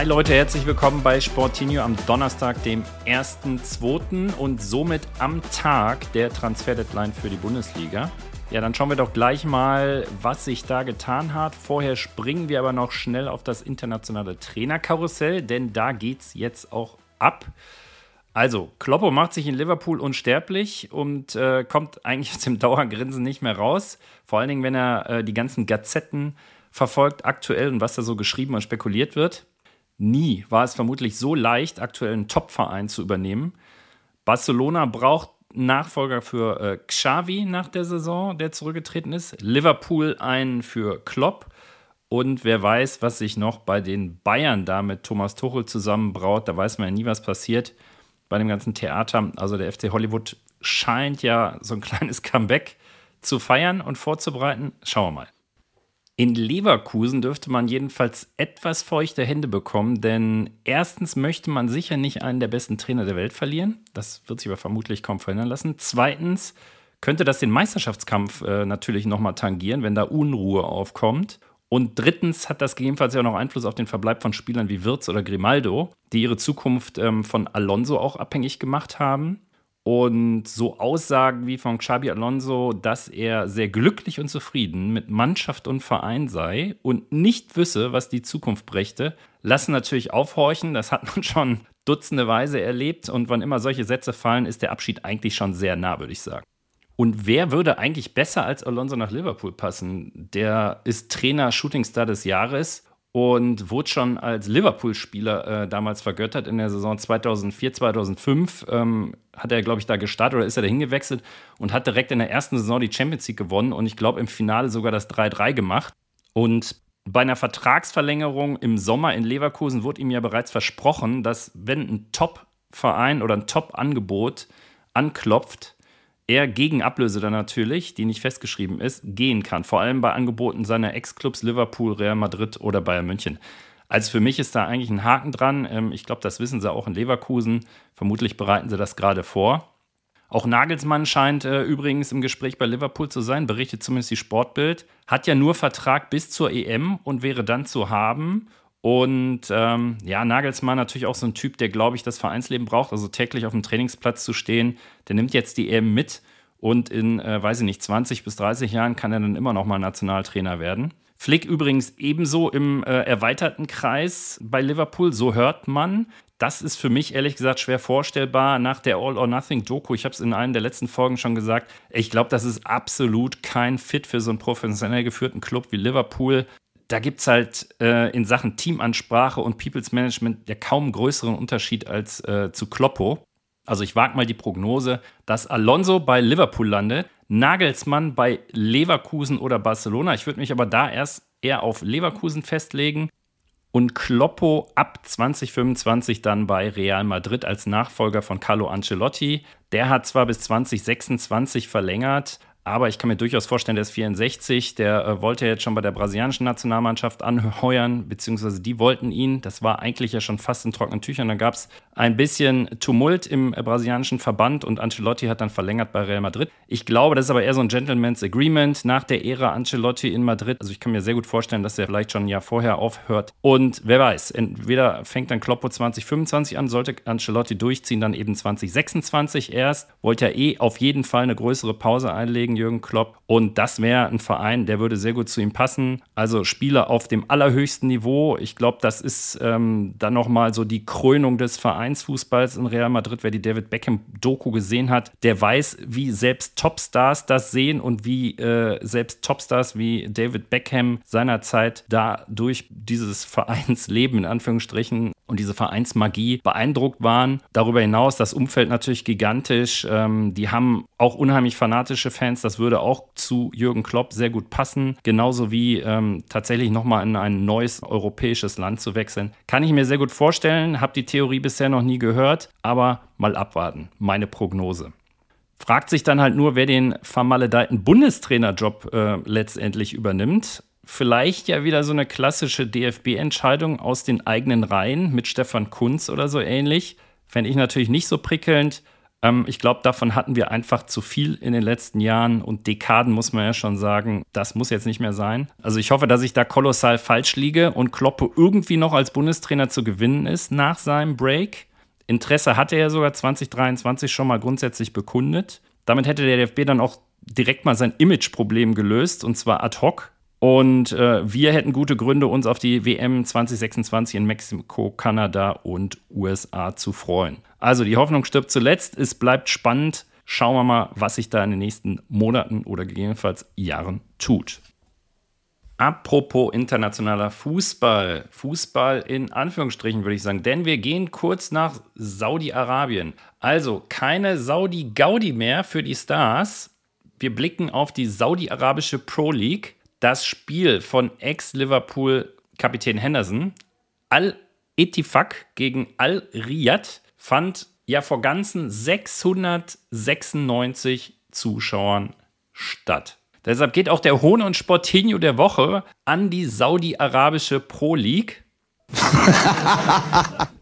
Hi Leute, herzlich willkommen bei Sportinho am Donnerstag, dem 1.2. und somit am Tag der Transfer-Deadline für die Bundesliga. Ja, dann schauen wir doch gleich mal, was sich da getan hat. Vorher springen wir aber noch schnell auf das internationale Trainerkarussell, denn da geht's jetzt auch ab. Also, Kloppo macht sich in Liverpool unsterblich und äh, kommt eigentlich aus dem Dauergrinsen nicht mehr raus. Vor allen Dingen, wenn er äh, die ganzen Gazetten verfolgt, aktuell und was da so geschrieben und spekuliert wird. Nie war es vermutlich so leicht, aktuell einen Top-Verein zu übernehmen. Barcelona braucht Nachfolger für äh, Xavi nach der Saison, der zurückgetreten ist. Liverpool einen für Klopp. Und wer weiß, was sich noch bei den Bayern da mit Thomas Tuchel zusammenbraut. Da weiß man ja nie, was passiert bei dem ganzen Theater. Also der FC Hollywood scheint ja so ein kleines Comeback zu feiern und vorzubereiten. Schauen wir mal. In Leverkusen dürfte man jedenfalls etwas feuchte Hände bekommen, denn erstens möchte man sicher nicht einen der besten Trainer der Welt verlieren. Das wird sich aber vermutlich kaum verhindern lassen. Zweitens könnte das den Meisterschaftskampf äh, natürlich nochmal tangieren, wenn da Unruhe aufkommt. Und drittens hat das gegebenenfalls ja auch noch Einfluss auf den Verbleib von Spielern wie Wirtz oder Grimaldo, die ihre Zukunft ähm, von Alonso auch abhängig gemacht haben. Und so Aussagen wie von Xabi Alonso, dass er sehr glücklich und zufrieden mit Mannschaft und Verein sei und nicht wisse, was die Zukunft brächte, lassen natürlich aufhorchen. Das hat man schon dutzende Weise erlebt. Und wann immer solche Sätze fallen, ist der Abschied eigentlich schon sehr nah, würde ich sagen. Und wer würde eigentlich besser als Alonso nach Liverpool passen? Der ist Trainer Shootingstar des Jahres und wurde schon als Liverpool-Spieler äh, damals vergöttert in der Saison 2004, 2005. Ähm, hat er, glaube ich, da gestartet oder ist er da hingewechselt und hat direkt in der ersten Saison die Champions League gewonnen und ich glaube im Finale sogar das 3-3 gemacht. Und bei einer Vertragsverlängerung im Sommer in Leverkusen wurde ihm ja bereits versprochen, dass wenn ein Top-Verein oder ein Top-Angebot anklopft, er gegen Ablöse dann natürlich, die nicht festgeschrieben ist, gehen kann. Vor allem bei Angeboten seiner Ex-Clubs Liverpool, Real Madrid oder Bayern München. Also für mich ist da eigentlich ein Haken dran. Ähm, ich glaube, das wissen sie auch in Leverkusen. Vermutlich bereiten sie das gerade vor. Auch Nagelsmann scheint äh, übrigens im Gespräch bei Liverpool zu sein, berichtet zumindest die Sportbild. Hat ja nur Vertrag bis zur EM und wäre dann zu haben. Und ähm, ja, Nagelsmann natürlich auch so ein Typ, der, glaube ich, das Vereinsleben braucht, also täglich auf dem Trainingsplatz zu stehen. Der nimmt jetzt die EM mit und in, äh, weiß ich nicht, 20 bis 30 Jahren kann er dann immer noch mal Nationaltrainer werden. Flick übrigens ebenso im äh, erweiterten Kreis bei Liverpool, so hört man. Das ist für mich ehrlich gesagt schwer vorstellbar nach der All or Nothing Doku. Ich habe es in einer der letzten Folgen schon gesagt. Ich glaube, das ist absolut kein Fit für so einen professionell geführten Club wie Liverpool da gibt es halt äh, in Sachen Teamansprache und People's Management ja kaum größeren Unterschied als äh, zu Kloppo. Also ich wage mal die Prognose, dass Alonso bei Liverpool landet, Nagelsmann bei Leverkusen oder Barcelona. Ich würde mich aber da erst eher auf Leverkusen festlegen und Kloppo ab 2025 dann bei Real Madrid als Nachfolger von Carlo Ancelotti. Der hat zwar bis 2026 verlängert, aber ich kann mir durchaus vorstellen, der ist 64, der äh, wollte jetzt schon bei der brasilianischen Nationalmannschaft anheuern, beziehungsweise die wollten ihn. Das war eigentlich ja schon fast in trockenen Tüchern. Da gab es ein bisschen Tumult im äh, brasilianischen Verband und Ancelotti hat dann verlängert bei Real Madrid. Ich glaube, das ist aber eher so ein Gentleman's Agreement nach der Ära Ancelotti in Madrid. Also ich kann mir sehr gut vorstellen, dass er vielleicht schon ein Jahr vorher aufhört. Und wer weiß, entweder fängt dann Kloppo 2025 an, sollte Ancelotti durchziehen, dann eben 2026 erst. Wollte ja eh auf jeden Fall eine größere Pause einlegen gegen Jürgen Klopp. Und das wäre ein Verein, der würde sehr gut zu ihm passen. Also Spieler auf dem allerhöchsten Niveau. Ich glaube, das ist ähm, dann nochmal so die Krönung des Vereinsfußballs in Real Madrid. Wer die David Beckham-Doku gesehen hat, der weiß, wie selbst Topstars das sehen und wie äh, selbst Topstars wie David Beckham seinerzeit da durch dieses Vereinsleben in Anführungsstrichen und diese Vereinsmagie beeindruckt waren. Darüber hinaus das Umfeld natürlich gigantisch. Ähm, die haben auch unheimlich fanatische Fans. Das würde auch zu Jürgen Klopp sehr gut passen. Genauso wie ähm, tatsächlich nochmal in ein neues europäisches Land zu wechseln. Kann ich mir sehr gut vorstellen. Habe die Theorie bisher noch nie gehört. Aber mal abwarten. Meine Prognose. Fragt sich dann halt nur, wer den vermaledeiten Bundestrainerjob äh, letztendlich übernimmt vielleicht ja wieder so eine klassische DFB-Entscheidung aus den eigenen Reihen mit Stefan Kunz oder so ähnlich. Fände ich natürlich nicht so prickelnd. Ähm, ich glaube, davon hatten wir einfach zu viel in den letzten Jahren und Dekaden, muss man ja schon sagen. Das muss jetzt nicht mehr sein. Also ich hoffe, dass ich da kolossal falsch liege und Kloppe irgendwie noch als Bundestrainer zu gewinnen ist nach seinem Break. Interesse hatte er sogar 2023 schon mal grundsätzlich bekundet. Damit hätte der DFB dann auch direkt mal sein Imageproblem gelöst und zwar ad hoc. Und äh, wir hätten gute Gründe, uns auf die WM 2026 in Mexiko, Kanada und USA zu freuen. Also die Hoffnung stirbt zuletzt. Es bleibt spannend. Schauen wir mal, was sich da in den nächsten Monaten oder gegebenenfalls Jahren tut. Apropos internationaler Fußball. Fußball in Anführungsstrichen würde ich sagen, denn wir gehen kurz nach Saudi-Arabien. Also keine Saudi-Gaudi mehr für die Stars. Wir blicken auf die saudi-arabische Pro League das Spiel von Ex-Liverpool-Kapitän Henderson, Al-Etifak gegen Al-Riyad, fand ja vor ganzen 696 Zuschauern statt. Deshalb geht auch der Hohn und Sportinho der Woche an die saudi-arabische Pro League.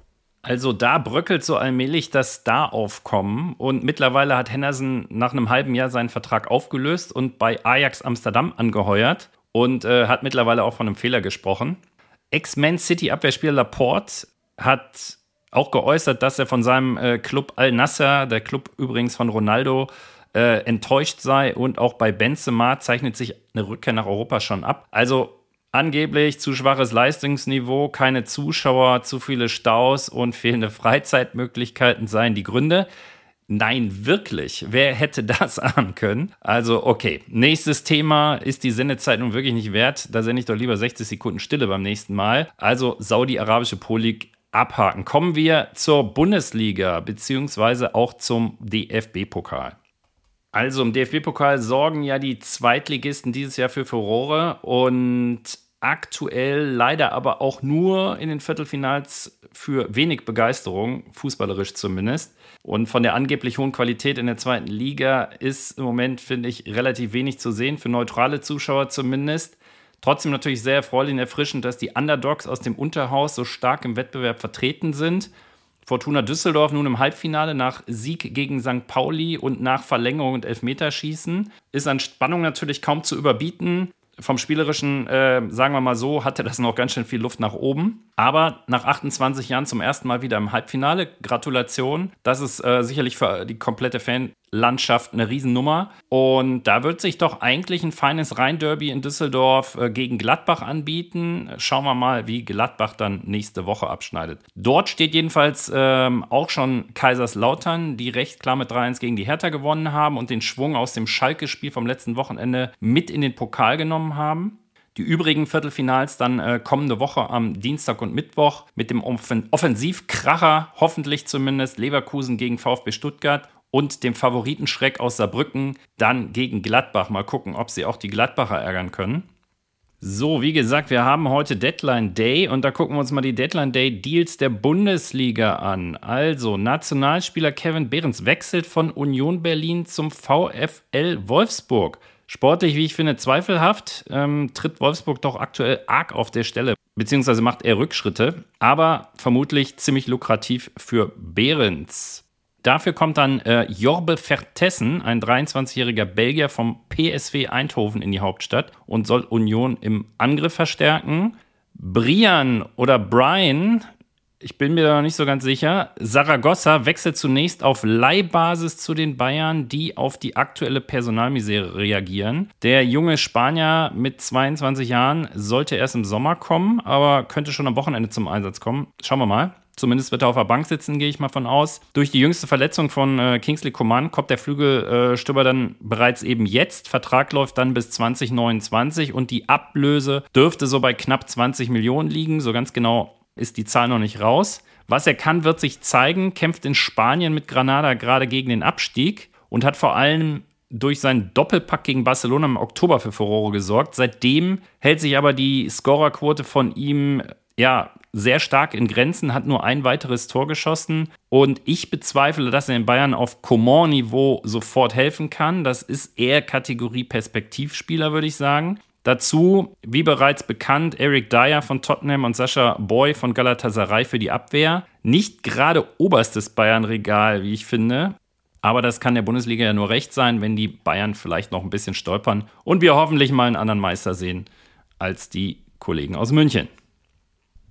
Also da bröckelt so allmählich das Star-Aufkommen und mittlerweile hat Henderson nach einem halben Jahr seinen Vertrag aufgelöst und bei Ajax Amsterdam angeheuert und äh, hat mittlerweile auch von einem Fehler gesprochen. Ex-Man City-Abwehrspieler Laporte hat auch geäußert, dass er von seinem äh, Club Al-Nasser, der Club übrigens von Ronaldo, äh, enttäuscht sei und auch bei Benzema zeichnet sich eine Rückkehr nach Europa schon ab. Also Angeblich zu schwaches Leistungsniveau, keine Zuschauer, zu viele Staus und fehlende Freizeitmöglichkeiten seien die Gründe. Nein, wirklich. Wer hätte das ahnen können? Also, okay. Nächstes Thema ist die Sendezeit nun wirklich nicht wert. Da sende ich doch lieber 60 Sekunden Stille beim nächsten Mal. Also, Saudi-Arabische League abhaken. Kommen wir zur Bundesliga beziehungsweise auch zum DFB-Pokal. Also im DFB-Pokal sorgen ja die Zweitligisten dieses Jahr für Furore und aktuell leider aber auch nur in den Viertelfinals für wenig Begeisterung, fußballerisch zumindest. Und von der angeblich hohen Qualität in der zweiten Liga ist im Moment, finde ich, relativ wenig zu sehen, für neutrale Zuschauer zumindest. Trotzdem natürlich sehr erfreulich und erfrischend, dass die Underdogs aus dem Unterhaus so stark im Wettbewerb vertreten sind. Fortuna Düsseldorf nun im Halbfinale nach Sieg gegen St. Pauli und nach Verlängerung und Elfmeterschießen. Ist an Spannung natürlich kaum zu überbieten. Vom Spielerischen, äh, sagen wir mal so, hatte das noch ganz schön viel Luft nach oben. Aber nach 28 Jahren zum ersten Mal wieder im Halbfinale. Gratulation. Das ist äh, sicherlich für die komplette Fan Landschaft eine Riesennummer. Und da wird sich doch eigentlich ein feines Rhein-Derby in Düsseldorf äh, gegen Gladbach anbieten. Schauen wir mal, wie Gladbach dann nächste Woche abschneidet. Dort steht jedenfalls ähm, auch schon Kaiserslautern, die recht klar mit 3-1 gegen die Hertha gewonnen haben und den Schwung aus dem Schalke-Spiel vom letzten Wochenende mit in den Pokal genommen haben. Die übrigen Viertelfinals dann äh, kommende Woche am Dienstag und Mittwoch mit dem Offen Offensivkracher, hoffentlich zumindest, Leverkusen gegen VfB Stuttgart und dem Favoritenschreck aus Saarbrücken dann gegen Gladbach. Mal gucken, ob sie auch die Gladbacher ärgern können. So, wie gesagt, wir haben heute Deadline Day und da gucken wir uns mal die Deadline Day Deals der Bundesliga an. Also, Nationalspieler Kevin Behrens wechselt von Union Berlin zum VfL Wolfsburg. Sportlich, wie ich finde, zweifelhaft, ähm, tritt Wolfsburg doch aktuell arg auf der Stelle, beziehungsweise macht er Rückschritte, aber vermutlich ziemlich lukrativ für Behrens. Dafür kommt dann äh, Jorbe Vertessen, ein 23-jähriger Belgier vom PSW Eindhoven in die Hauptstadt und soll Union im Angriff verstärken. Brian oder Brian, ich bin mir da noch nicht so ganz sicher. Saragossa wechselt zunächst auf Leihbasis zu den Bayern, die auf die aktuelle Personalmisere reagieren. Der junge Spanier mit 22 Jahren sollte erst im Sommer kommen, aber könnte schon am Wochenende zum Einsatz kommen. Schauen wir mal. Zumindest wird er auf der Bank sitzen, gehe ich mal von aus. Durch die jüngste Verletzung von äh, Kingsley Coman kommt der Flügelstürmer äh, dann bereits eben jetzt. Vertrag läuft dann bis 2029 und die Ablöse dürfte so bei knapp 20 Millionen liegen. So ganz genau ist die Zahl noch nicht raus. Was er kann, wird sich zeigen, kämpft in Spanien mit Granada gerade gegen den Abstieg und hat vor allem durch seinen Doppelpack gegen Barcelona im Oktober für Furore gesorgt. Seitdem hält sich aber die Scorerquote von ihm ja sehr stark in Grenzen, hat nur ein weiteres Tor geschossen und ich bezweifle, dass er in Bayern auf Coman-Niveau sofort helfen kann. Das ist eher Kategorie Perspektivspieler, würde ich sagen. Dazu, wie bereits bekannt, Eric Dyer von Tottenham und Sascha Boy von Galatasaray für die Abwehr. Nicht gerade oberstes Bayern-Regal, wie ich finde. Aber das kann der Bundesliga ja nur recht sein, wenn die Bayern vielleicht noch ein bisschen stolpern und wir hoffentlich mal einen anderen Meister sehen als die Kollegen aus München.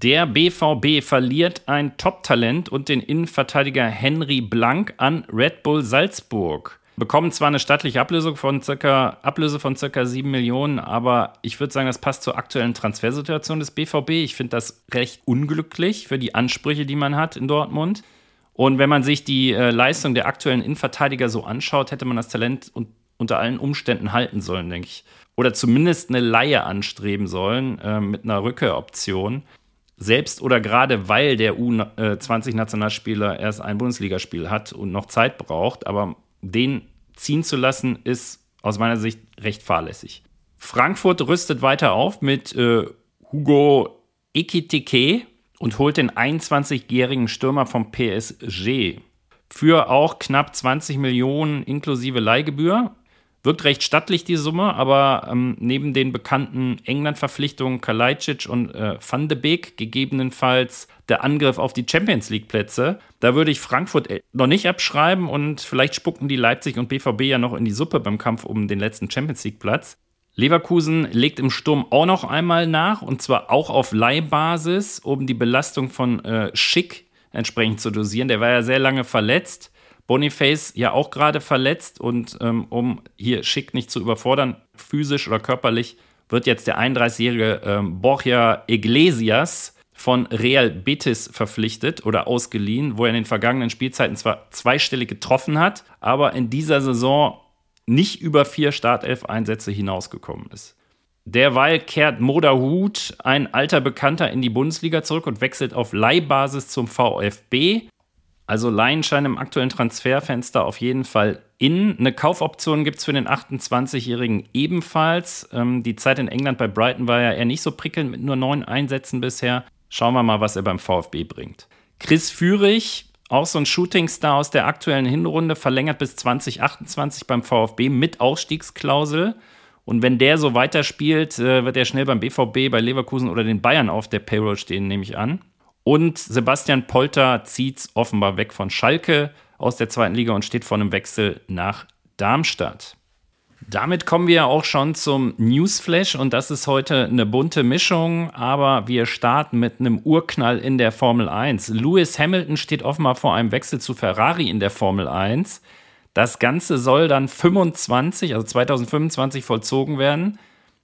Der BVB verliert ein Top-Talent und den Innenverteidiger Henry Blank an Red Bull Salzburg bekommen zwar eine stattliche Ablösung von circa, Ablöse von circa 7 Millionen, aber ich würde sagen, das passt zur aktuellen Transfersituation des BVB. Ich finde das recht unglücklich für die Ansprüche, die man hat in Dortmund. Und wenn man sich die äh, Leistung der aktuellen Innenverteidiger so anschaut, hätte man das Talent un unter allen Umständen halten sollen, denke ich. Oder zumindest eine Laie anstreben sollen äh, mit einer Rückkehroption. Selbst oder gerade weil der U20-Nationalspieler erst ein Bundesligaspiel hat und noch Zeit braucht, aber den ziehen zu lassen, ist aus meiner Sicht recht fahrlässig. Frankfurt rüstet weiter auf mit äh, Hugo Ekitike und holt den 21-jährigen Stürmer vom PSG für auch knapp 20 Millionen inklusive Leihgebühr. Wirkt recht stattlich, die Summe, aber ähm, neben den bekannten England-Verpflichtungen Kalajdzic und äh, Van de Beek, gegebenenfalls der Angriff auf die Champions League-Plätze, da würde ich Frankfurt äh, noch nicht abschreiben und vielleicht spucken die Leipzig und BVB ja noch in die Suppe beim Kampf um den letzten Champions League-Platz. Leverkusen legt im Sturm auch noch einmal nach und zwar auch auf Leihbasis, um die Belastung von äh, Schick entsprechend zu dosieren. Der war ja sehr lange verletzt. Boniface ja auch gerade verletzt und ähm, um hier Schick nicht zu überfordern, physisch oder körperlich, wird jetzt der 31-jährige ähm, Borja Iglesias von Real Betis verpflichtet oder ausgeliehen, wo er in den vergangenen Spielzeiten zwar zweistellig getroffen hat, aber in dieser Saison nicht über vier Startelf-Einsätze hinausgekommen ist. Derweil kehrt Moderhut, ein alter Bekannter, in die Bundesliga zurück und wechselt auf Leihbasis zum VfB. Also Laien scheinen im aktuellen Transferfenster auf jeden Fall in. Eine Kaufoption gibt es für den 28-Jährigen ebenfalls. Ähm, die Zeit in England bei Brighton war ja eher nicht so prickelnd mit nur neun Einsätzen bisher. Schauen wir mal, was er beim VfB bringt. Chris Führig, auch so ein Shootingstar aus der aktuellen Hinrunde, verlängert bis 2028 beim VfB mit Ausstiegsklausel. Und wenn der so weiterspielt, äh, wird er schnell beim BVB, bei Leverkusen oder den Bayern auf der Payroll stehen, nehme ich an. Und Sebastian Polter zieht offenbar weg von Schalke aus der zweiten Liga und steht vor einem Wechsel nach Darmstadt. Damit kommen wir auch schon zum Newsflash und das ist heute eine bunte Mischung, aber wir starten mit einem Urknall in der Formel 1. Lewis Hamilton steht offenbar vor einem Wechsel zu Ferrari in der Formel 1. Das Ganze soll dann 25, also 2025 vollzogen werden.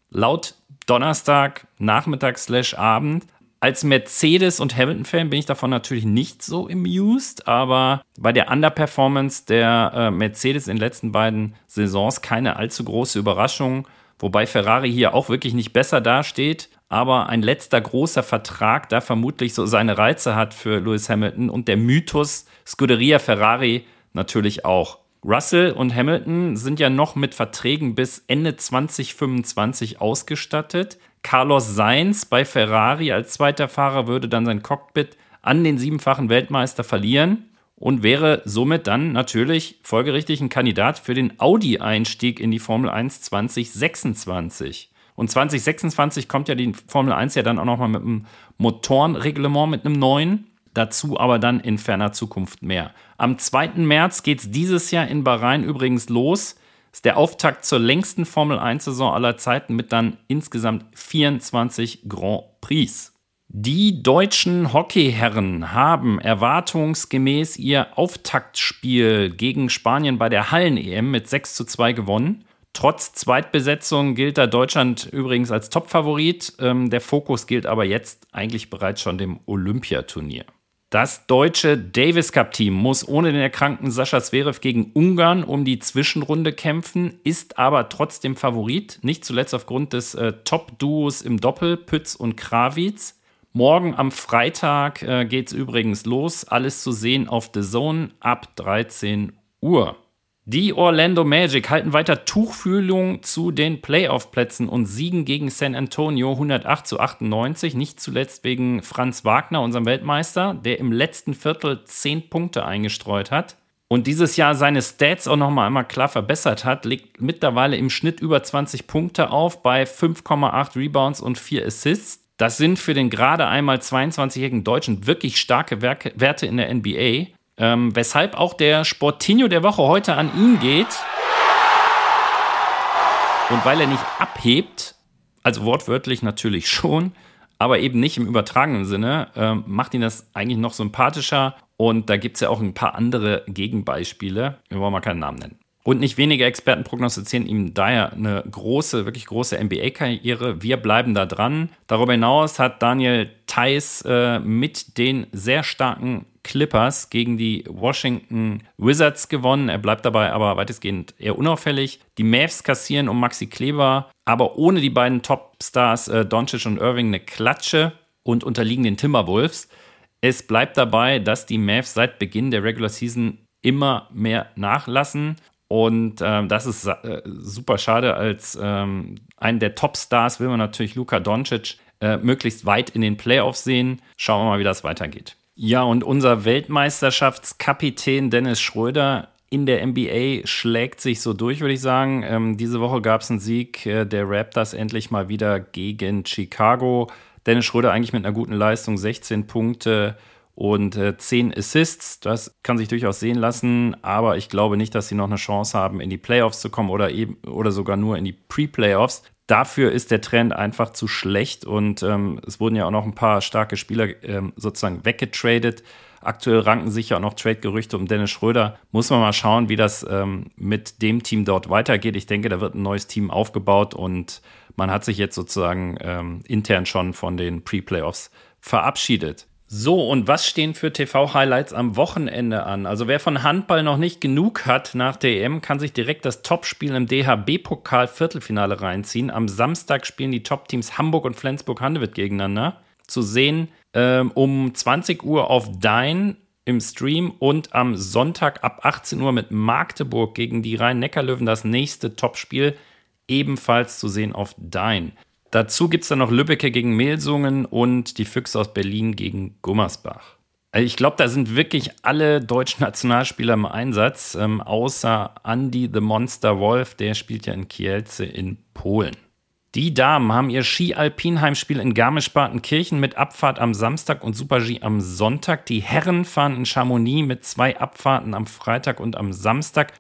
Laut Donnerstag, Nachmittag slash Abend als Mercedes- und Hamilton-Fan bin ich davon natürlich nicht so amused, aber bei der Underperformance der äh, Mercedes in den letzten beiden Saisons keine allzu große Überraschung, wobei Ferrari hier auch wirklich nicht besser dasteht. Aber ein letzter großer Vertrag da vermutlich so seine Reize hat für Lewis Hamilton und der Mythos Scuderia Ferrari natürlich auch. Russell und Hamilton sind ja noch mit Verträgen bis Ende 2025 ausgestattet. Carlos Sainz bei Ferrari als zweiter Fahrer würde dann sein Cockpit an den siebenfachen Weltmeister verlieren und wäre somit dann natürlich folgerichtig ein Kandidat für den Audi-Einstieg in die Formel 1 2026. Und 2026 kommt ja die Formel 1 ja dann auch nochmal mit einem Motorenreglement, mit einem neuen. Dazu aber dann in ferner Zukunft mehr. Am 2. März geht es dieses Jahr in Bahrain übrigens los ist der Auftakt zur längsten Formel 1-Saison aller Zeiten mit dann insgesamt 24 Grand Prix. Die deutschen Hockeyherren haben erwartungsgemäß ihr Auftaktspiel gegen Spanien bei der Hallen-EM mit 6 zu 2 gewonnen. Trotz Zweitbesetzung gilt da Deutschland übrigens als Topfavorit. Ähm, der Fokus gilt aber jetzt eigentlich bereits schon dem Olympiaturnier. Das deutsche Davis Cup Team muss ohne den erkrankten Sascha Zverev gegen Ungarn um die Zwischenrunde kämpfen, ist aber trotzdem Favorit, nicht zuletzt aufgrund des äh, Top-Duos im Doppel, Pütz und Krawitz. Morgen am Freitag äh, geht es übrigens los. Alles zu sehen auf The Zone ab 13 Uhr. Die Orlando Magic halten weiter Tuchfühlung zu den Playoff-Plätzen und siegen gegen San Antonio 108 zu 98. Nicht zuletzt wegen Franz Wagner, unserem Weltmeister, der im letzten Viertel 10 Punkte eingestreut hat und dieses Jahr seine Stats auch nochmal einmal klar verbessert hat, legt mittlerweile im Schnitt über 20 Punkte auf bei 5,8 Rebounds und 4 Assists. Das sind für den gerade einmal 22-jährigen Deutschen wirklich starke Werte in der NBA. Ähm, weshalb auch der Sportinho der Woche heute an ihn geht. Und weil er nicht abhebt, also wortwörtlich natürlich schon, aber eben nicht im übertragenen Sinne, ähm, macht ihn das eigentlich noch sympathischer. Und da gibt es ja auch ein paar andere Gegenbeispiele. Wir wollen mal keinen Namen nennen. Und nicht wenige Experten prognostizieren ihm daher eine große, wirklich große NBA-Karriere. Wir bleiben da dran. Darüber hinaus hat Daniel Theiss äh, mit den sehr starken Clippers gegen die Washington Wizards gewonnen. Er bleibt dabei aber weitestgehend eher unauffällig. Die Mavs kassieren um Maxi Kleber, aber ohne die beiden Topstars äh, Doncic und Irving eine Klatsche und unterliegen den Timberwolves. Es bleibt dabei, dass die Mavs seit Beginn der Regular Season immer mehr nachlassen und ähm, das ist äh, super schade. Als ähm, einen der Topstars will man natürlich Luka Doncic äh, möglichst weit in den Playoffs sehen. Schauen wir mal, wie das weitergeht. Ja, und unser Weltmeisterschaftskapitän Dennis Schröder in der NBA schlägt sich so durch, würde ich sagen. Ähm, diese Woche gab es einen Sieg äh, der Raptors endlich mal wieder gegen Chicago. Dennis Schröder eigentlich mit einer guten Leistung, 16 Punkte, und äh, 10 Assists. Das kann sich durchaus sehen lassen, aber ich glaube nicht, dass sie noch eine Chance haben, in die Playoffs zu kommen oder eben oder sogar nur in die Pre-Playoffs. Dafür ist der Trend einfach zu schlecht und ähm, es wurden ja auch noch ein paar starke Spieler ähm, sozusagen weggetradet. Aktuell ranken sich ja auch noch Trade-Gerüchte um Dennis Schröder. Muss man mal schauen, wie das ähm, mit dem Team dort weitergeht. Ich denke, da wird ein neues Team aufgebaut und man hat sich jetzt sozusagen ähm, intern schon von den Pre-Playoffs verabschiedet. So, und was stehen für TV-Highlights am Wochenende an? Also wer von Handball noch nicht genug hat nach der EM, kann sich direkt das Topspiel im DHB-Pokal Viertelfinale reinziehen. Am Samstag spielen die Top-Teams Hamburg und Flensburg-Handewitt gegeneinander. Zu sehen ähm, um 20 Uhr auf Dein im Stream und am Sonntag ab 18 Uhr mit Magdeburg gegen die Rhein-Neckar-Löwen das nächste Topspiel ebenfalls zu sehen auf Dein. Dazu gibt es dann noch Lübbecke gegen Melsungen und die Füchse aus Berlin gegen Gummersbach. Also ich glaube, da sind wirklich alle deutschen Nationalspieler im Einsatz, ähm, außer Andy the Monster Wolf, der spielt ja in Kielce in Polen. Die Damen haben ihr Ski-Alpin-Heimspiel in Garmisch-Partenkirchen mit Abfahrt am Samstag und Super-G am Sonntag. Die Herren fahren in Chamonix mit zwei Abfahrten am Freitag und am Samstag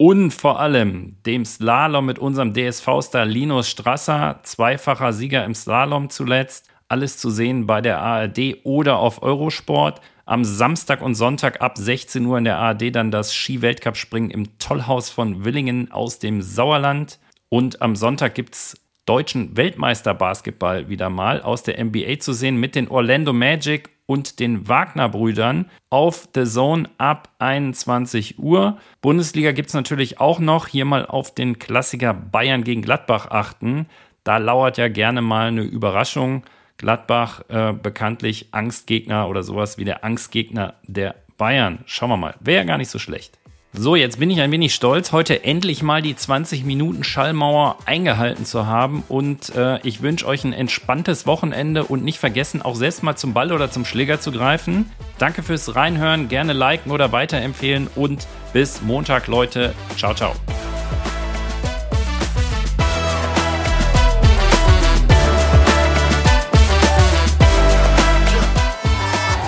und vor allem dem Slalom mit unserem DSV-Star Linus Strasser, zweifacher Sieger im Slalom zuletzt. Alles zu sehen bei der ARD oder auf Eurosport. Am Samstag und Sonntag ab 16 Uhr in der ARD dann das Ski-Weltcup-Springen im Tollhaus von Willingen aus dem Sauerland. Und am Sonntag gibt es deutschen Weltmeister-Basketball wieder mal aus der NBA zu sehen mit den Orlando Magic und den Wagner-Brüdern auf The Zone ab 21 Uhr. Bundesliga gibt es natürlich auch noch. Hier mal auf den Klassiker Bayern gegen Gladbach achten. Da lauert ja gerne mal eine Überraschung. Gladbach äh, bekanntlich Angstgegner oder sowas wie der Angstgegner der Bayern. Schauen wir mal. Wäre ja gar nicht so schlecht. So, jetzt bin ich ein wenig stolz, heute endlich mal die 20 Minuten Schallmauer eingehalten zu haben. Und äh, ich wünsche euch ein entspanntes Wochenende und nicht vergessen, auch selbst mal zum Ball oder zum Schläger zu greifen. Danke fürs Reinhören, gerne liken oder weiterempfehlen und bis Montag, Leute. Ciao, ciao.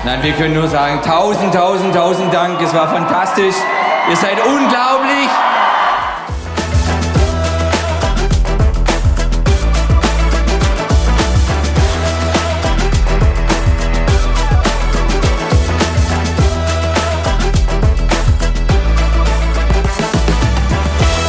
Nein, wir können nur sagen, tausend, tausend, tausend Dank. Es war fantastisch. Ihr seid unglaublich.